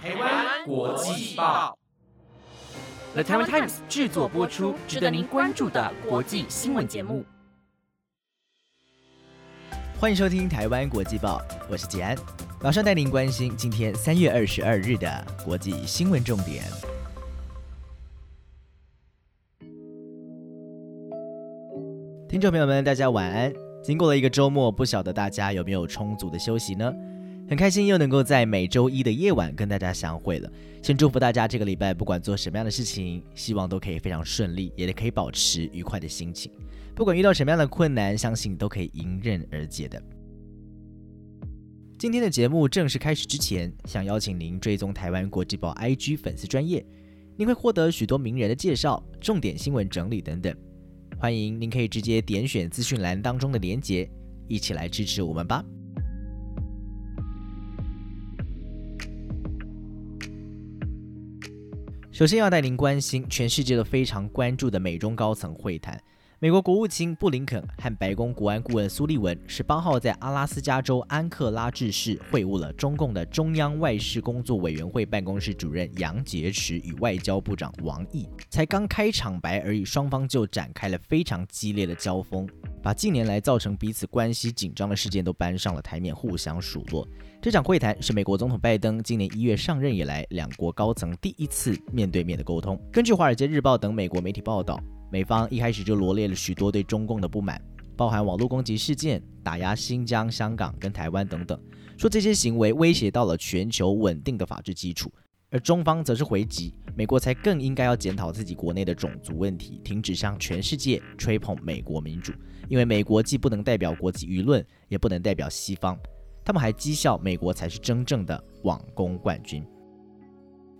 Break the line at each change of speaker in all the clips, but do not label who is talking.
台湾国际报
，The Taiwan Times 制作播出，值得您关注的国际新闻节目。
欢迎收听台湾国际报，我是杰安，马上带您关心今天三月二十二日的国际新闻重点。听众朋友们，大家晚安。经过了一个周末，不晓得大家有没有充足的休息呢？很开心又能够在每周一的夜晚跟大家相会了。先祝福大家这个礼拜不管做什么样的事情，希望都可以非常顺利，也可以保持愉快的心情。不管遇到什么样的困难，相信都可以迎刃而解的。今天的节目正式开始之前，想邀请您追踪台湾国际报 IG 粉丝专业，您会获得许多名人的介绍、重点新闻整理等等。欢迎您可以直接点选资讯栏当中的连结，一起来支持我们吧。首先要带您关心全世界都非常关注的美中高层会谈。美国国务卿布林肯和白宫国安顾问苏利文十八号在阿拉斯加州安克拉治市会晤了中共的中央外事工作委员会办公室主任杨洁篪与外交部长王毅。才刚开场白而已，双方就展开了非常激烈的交锋，把近年来造成彼此关系紧张的事件都搬上了台面，互相数落。这场会谈是美国总统拜登今年一月上任以来，两国高层第一次面对面的沟通。根据《华尔街日报》等美国媒体报道，美方一开始就罗列了许多对中共的不满，包含网络攻击事件、打压新疆、香港跟台湾等等，说这些行为威胁到了全球稳定的法治基础。而中方则是回击，美国才更应该要检讨自己国内的种族问题，停止向全世界吹捧美国民主，因为美国既不能代表国际舆论，也不能代表西方。他们还讥笑美国才是真正的网攻冠军。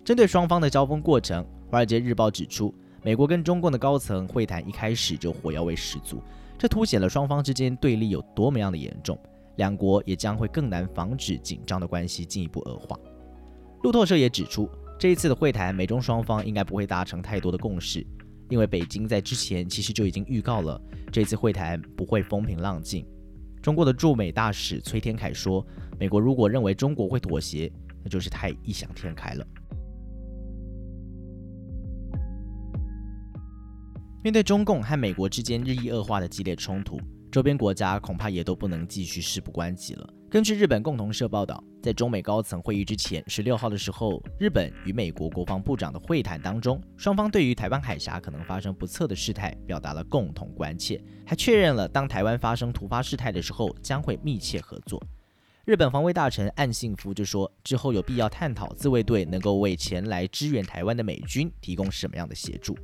针对双方的交锋过程，《华尔街日报》指出，美国跟中共的高层会谈一开始就火药味十足，这凸显了双方之间对立有多么样的严重，两国也将会更难防止紧张的关系进一步恶化。路透社也指出，这一次的会谈，美中双方应该不会达成太多的共识，因为北京在之前其实就已经预告了这次会谈不会风平浪静。中国的驻美大使崔天凯说：“美国如果认为中国会妥协，那就是太异想天开了。”面对中共和美国之间日益恶化的激烈冲突，周边国家恐怕也都不能继续事不关己了。根据日本共同社报道，在中美高层会议之前，十六号的时候，日本与美国国防部长的会谈当中，双方对于台湾海峡可能发生不测的事态表达了共同关切，还确认了当台湾发生突发事态的时候将会密切合作。日本防卫大臣岸信夫就说，之后有必要探讨自卫队能够为前来支援台湾的美军提供什么样的协助。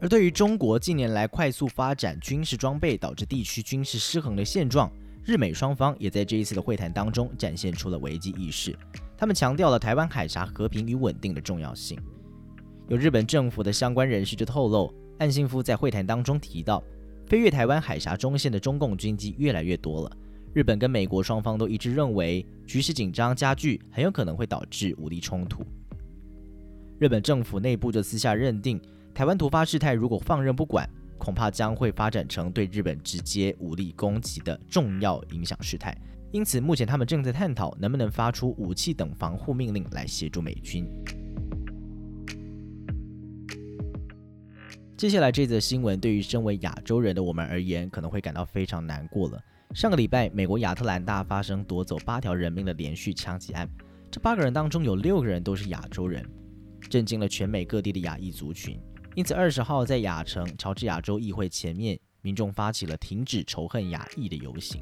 而对于中国近年来快速发展军事装备，导致地区军事失衡的现状，日美双方也在这一次的会谈当中展现出了危机意识。他们强调了台湾海峡和平与稳定的重要性。有日本政府的相关人士就透露，岸信夫在会谈当中提到，飞越台湾海峡中线的中共军机越来越多了。日本跟美国双方都一致认为，局势紧张加剧，很有可能会导致武力冲突。日本政府内部就私下认定。台湾突发事态如果放任不管，恐怕将会发展成对日本直接武力攻击的重要影响事态。因此，目前他们正在探讨能不能发出武器等防护命令来协助美军。接下来这则新闻对于身为亚洲人的我们而言，可能会感到非常难过了。上个礼拜，美国亚特兰大发生夺走八条人命的连续枪击案，这八个人当中有六个人都是亚洲人，震惊了全美各地的亚裔族群。因此，二十号在亚城乔治亚州议会前面，民众发起了停止仇恨亚裔的游行。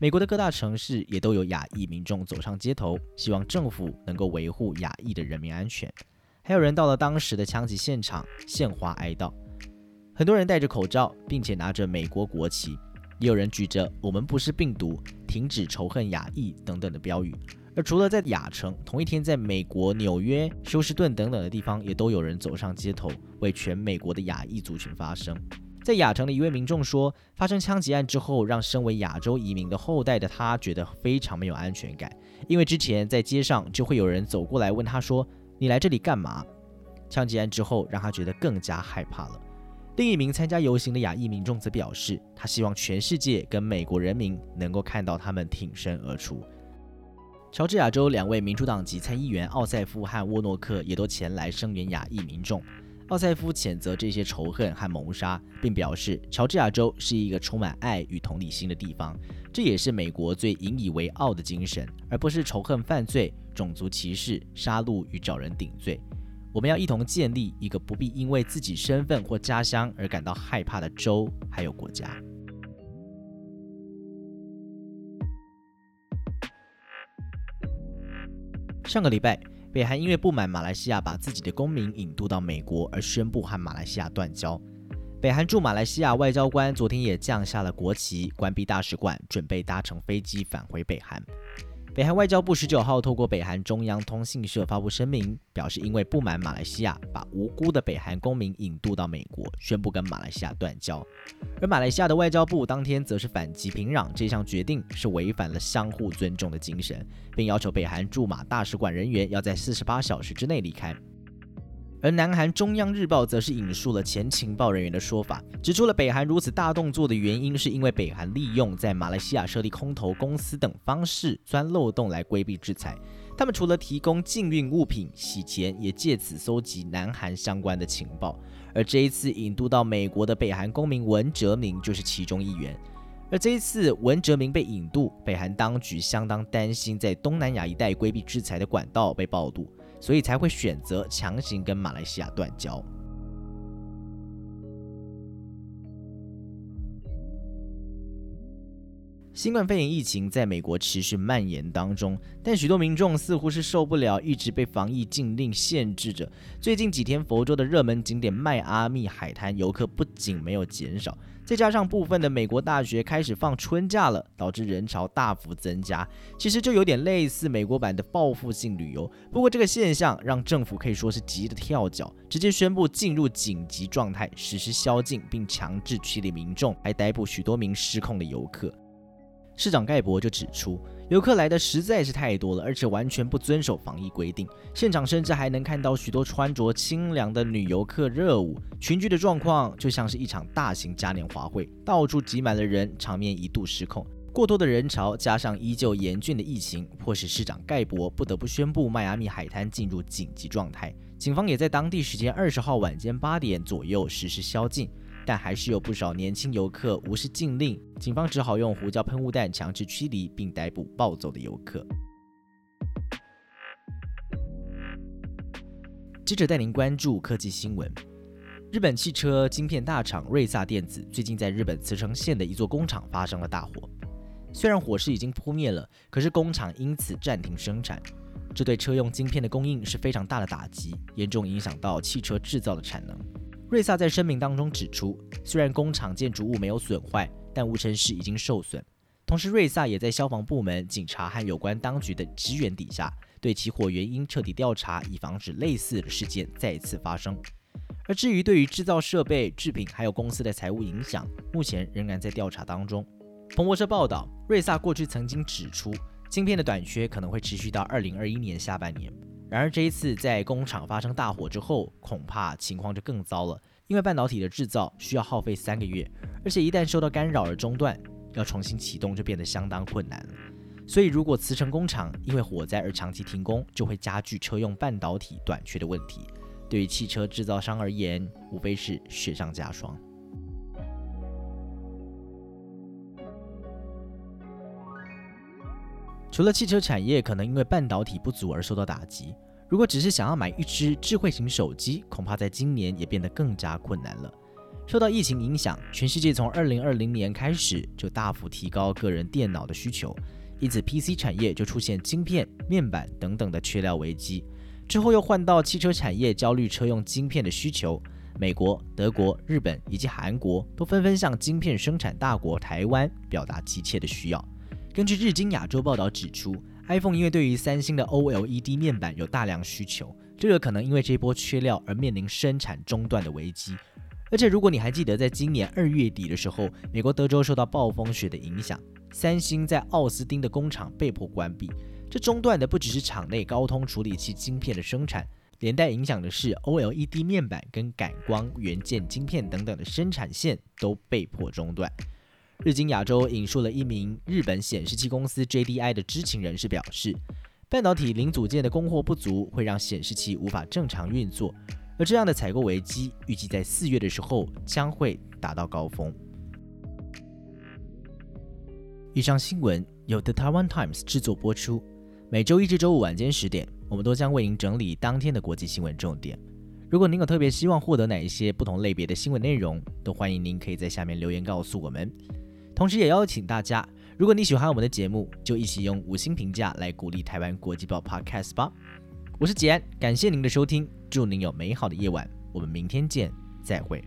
美国的各大城市也都有亚裔民众走上街头，希望政府能够维护亚裔的人民安全。还有人到了当时的枪击现场献花哀悼。很多人戴着口罩，并且拿着美国国旗，也有人举着“我们不是病毒，停止仇恨亚裔”等等的标语。而除了在亚城，同一天在美国纽约、休斯顿等等的地方，也都有人走上街头，为全美国的亚裔族群发声。在亚城的一位民众说，发生枪击案之后，让身为亚洲移民的后代的他觉得非常没有安全感，因为之前在街上就会有人走过来问他说：“你来这里干嘛？”枪击案之后，让他觉得更加害怕了。另一名参加游行的亚裔民众则表示，他希望全世界跟美国人民能够看到他们挺身而出。乔治亚州两位民主党籍参议员奥塞夫和沃诺克也都前来声援亚裔民众。奥塞夫谴责这些仇恨和谋杀，并表示乔治亚州是一个充满爱与同理心的地方，这也是美国最引以为傲的精神，而不是仇恨犯罪、种族歧视、杀戮与找人顶罪。我们要一同建立一个不必因为自己身份或家乡而感到害怕的州，还有国家。上个礼拜，北韩因为不满马来西亚把自己的公民引渡到美国，而宣布和马来西亚断交。北韩驻马来西亚外交官昨天也降下了国旗，关闭大使馆，准备搭乘飞机返回北韩。北韩外交部十九号透过北韩中央通信社发布声明，表示因为不满马来西亚把无辜的北韩公民引渡到美国，宣布跟马来西亚断交。而马来西亚的外交部当天则是反击平壤这项决定是违反了相互尊重的精神，并要求北韩驻马大使馆人员要在四十八小时之内离开。而南韩中央日报则是引述了前情报人员的说法，指出了北韩如此大动作的原因，是因为北韩利用在马来西亚设立空投公司等方式钻漏洞来规避制裁。他们除了提供禁运物品、洗钱，也借此搜集南韩相关的情报。而这一次引渡到美国的北韩公民文哲明就是其中一员。而这一次文哲明被引渡，北韩当局相当担心在东南亚一带规避制裁的管道被暴露。所以才会选择强行跟马来西亚断交。新冠肺炎疫情在美国持续蔓延当中，但许多民众似乎是受不了一直被防疫禁令限制着。最近几天，佛州的热门景点迈阿密海滩游客不仅没有减少。再加上部分的美国大学开始放春假了，导致人潮大幅增加。其实就有点类似美国版的报复性旅游。不过这个现象让政府可以说是急得跳脚，直接宣布进入紧急状态，实施宵禁，并强制驱离民众，还逮捕许多名失控的游客。市长盖博就指出，游客来的实在是太多了，而且完全不遵守防疫规定。现场甚至还能看到许多穿着清凉的女游客热舞，群聚的状况就像是一场大型嘉年华会，到处挤满了人，场面一度失控。过多的人潮加上依旧严峻的疫情，迫使市长盖博不得不宣布迈阿密海滩进入紧急状态。警方也在当地时间二十号晚间八点左右实施宵禁。但还是有不少年轻游客无视禁令，警方只好用胡椒喷雾弹强制驱离，并逮捕暴走的游客。接着带您关注科技新闻：日本汽车晶片大厂瑞萨电子最近在日本茨城县的一座工厂发生了大火，虽然火势已经扑灭了，可是工厂因此暂停生产，这对车用晶片的供应是非常大的打击，严重影响到汽车制造的产能。瑞萨在声明当中指出，虽然工厂建筑物没有损坏，但无尘室已经受损。同时，瑞萨也在消防部门、警察和有关当局的支援底下，对起火原因彻底调查，以防止类似的事件再次发生。而至于对于制造设备、制品还有公司的财务影响，目前仍然在调查当中。彭博社报道，瑞萨过去曾经指出，晶片的短缺可能会持续到二零二一年下半年。然而这一次在工厂发生大火之后，恐怕情况就更糟了。因为半导体的制造需要耗费三个月，而且一旦受到干扰而中断，要重新启动就变得相当困难了。所以如果磁城工厂因为火灾而长期停工，就会加剧车用半导体短缺的问题。对于汽车制造商而言，无非是雪上加霜。除了汽车产业可能因为半导体不足而受到打击，如果只是想要买一只智慧型手机，恐怕在今年也变得更加困难了。受到疫情影响，全世界从二零二零年开始就大幅提高个人电脑的需求，因此 PC 产业就出现晶片、面板等等的缺料危机。之后又换到汽车产业焦虑车用晶片的需求，美国、德国、日本以及韩国都纷纷向晶片生产大国台湾表达急切的需要。根据日经亚洲报道指出，iPhone 因为对于三星的 OLED 面板有大量需求，这个可能因为这波缺料而面临生产中断的危机。而且，如果你还记得，在今年二月底的时候，美国德州受到暴风雪的影响，三星在奥斯汀的工厂被迫关闭。这中断的不只是厂内高通处理器晶片的生产，连带影响的是 OLED 面板跟感光元件晶片等等的生产线都被迫中断。日经亚洲引述了一名日本显示器公司 JDI 的知情人士表示，半导体零组件的供货不足会让显示器无法正常运作，而这样的采购危机预计在四月的时候将会达到高峰。以上新闻由 The Taiwan Times 制作播出，每周一至周五晚间十点，我们都将为您整理当天的国际新闻重点。如果您有特别希望获得哪一些不同类别的新闻内容，都欢迎您可以在下面留言告诉我们。同时，也邀请大家，如果你喜欢我们的节目，就一起用五星评价来鼓励台湾国际报 Podcast 吧。我是吉安，感谢您的收听，祝您有美好的夜晚，我们明天见，再会。